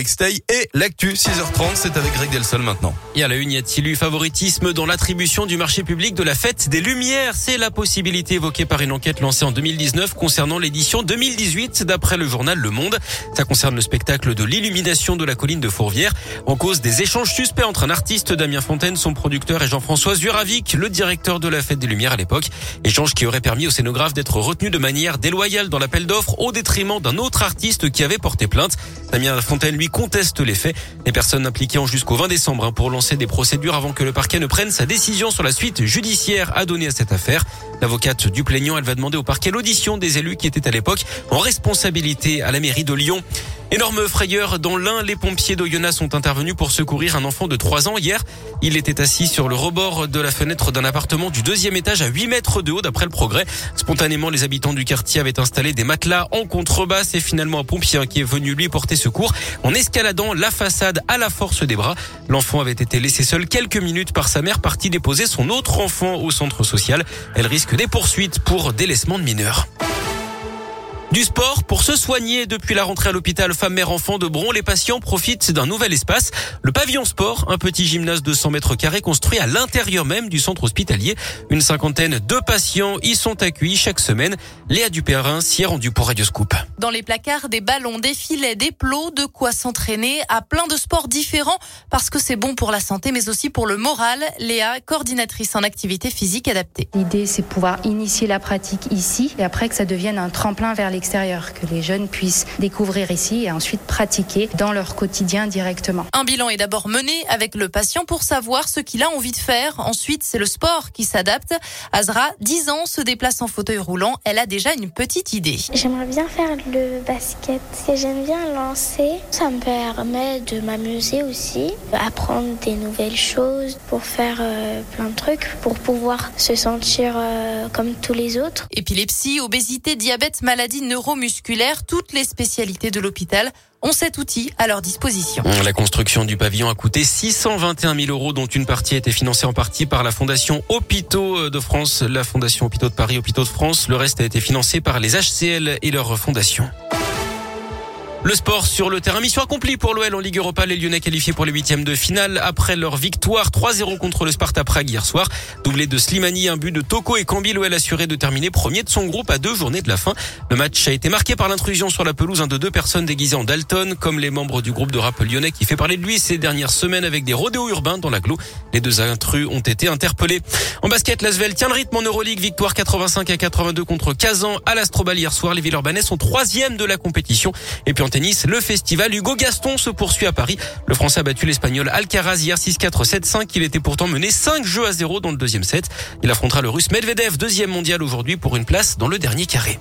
et l'actu 6h30. C'est avec Greg Delsol maintenant. Et à la une, y a-t-il eu favoritisme dans l'attribution du marché public de la fête des Lumières? C'est la possibilité évoquée par une enquête lancée en 2019 concernant l'édition 2018 d'après le journal Le Monde. Ça concerne le spectacle de l'illumination de la colline de Fourvière en cause des échanges suspects entre un artiste Damien Fontaine, son producteur et Jean-François Zuravic, le directeur de la fête des Lumières à l'époque. Échange qui aurait permis au scénographe d'être retenu de manière déloyale dans l'appel d'offres au détriment d'un autre artiste qui avait porté plainte. Damien Fontaine lui conteste les faits. Les personnes impliquées ont jusqu'au 20 décembre hein, pour lancer des procédures avant que le parquet ne prenne sa décision sur la suite judiciaire à donner à cette affaire. L'avocate du plaignant, elle va demander au parquet l'audition des élus qui étaient à l'époque en responsabilité à la mairie de Lyon. Énorme frayeur dans l'un, les pompiers d'Oyonnax sont intervenus pour secourir un enfant de 3 ans hier. Il était assis sur le rebord de la fenêtre d'un appartement du deuxième étage à 8 mètres de haut d'après le progrès. Spontanément, les habitants du quartier avaient installé des matelas en contrebasse et finalement un pompier qui est venu lui porter secours en escaladant la façade à la force des bras. L'enfant avait été laissé seul quelques minutes par sa mère partie déposer son autre enfant au centre social. Elle risque des poursuites pour délaissement de mineurs. Du sport pour se soigner depuis la rentrée à l'hôpital femme mère enfant de Bron. Les patients profitent d'un nouvel espace, le pavillon sport, un petit gymnase de 100 mètres carrés construit à l'intérieur même du centre hospitalier. Une cinquantaine de patients y sont accueillis chaque semaine. Léa Dupérin s'y est rendue pour Radio Scoop. Dans les placards, des ballons, des filets, des plots, de quoi s'entraîner à plein de sports différents parce que c'est bon pour la santé mais aussi pour le moral. Léa, coordinatrice en activité physique adaptée. L'idée c'est pouvoir initier la pratique ici et après que ça devienne un tremplin vers les que les jeunes puissent découvrir ici et ensuite pratiquer dans leur quotidien directement. Un bilan est d'abord mené avec le patient pour savoir ce qu'il a envie de faire. Ensuite, c'est le sport qui s'adapte. Azra, 10 ans, se déplace en fauteuil roulant. Elle a déjà une petite idée. J'aimerais bien faire le basket, que j'aime bien lancer. Ça me permet de m'amuser aussi, apprendre des nouvelles choses pour faire euh, plein de trucs, pour pouvoir se sentir euh, comme tous les autres. Épilepsie, obésité, diabète, maladie neuromusculaires, toutes les spécialités de l'hôpital ont cet outil à leur disposition. La construction du pavillon a coûté 621 000 euros, dont une partie a été financée en partie par la Fondation Hôpitaux de France, la Fondation Hôpitaux de Paris, Hôpitaux de France. Le reste a été financé par les HCL et leurs fondations. Le sport sur le terrain. Mission accomplie pour l'OL en Ligue Europa. Les Lyonnais qualifiés pour les huitièmes de finale après leur victoire 3-0 contre le Sparta Prague hier soir. Doublé de Slimani, un but de Toko et Cambi. L'OL assuré de terminer premier de son groupe à deux journées de la fin. Le match a été marqué par l'intrusion sur la pelouse de deux personnes déguisées en Dalton, comme les membres du groupe de rap lyonnais qui fait parler de lui ces dernières semaines avec des rodéos urbains dans la l'agglo. Les deux intrus ont été interpellés. En basket, l'Asvel tient le rythme en Euroleague. Victoire 85 à 82 contre Kazan à l'Astrobal hier soir. Les Villeurbanais sont troisième de la compétition. Et puis tennis, le festival Hugo Gaston se poursuit à Paris. Le Français a battu l'Espagnol Alcaraz hier 6-4, 7-5. Il était pourtant mené 5 jeux à 0 dans le deuxième set. Il affrontera le Russe Medvedev, deuxième mondial aujourd'hui pour une place dans le dernier carré.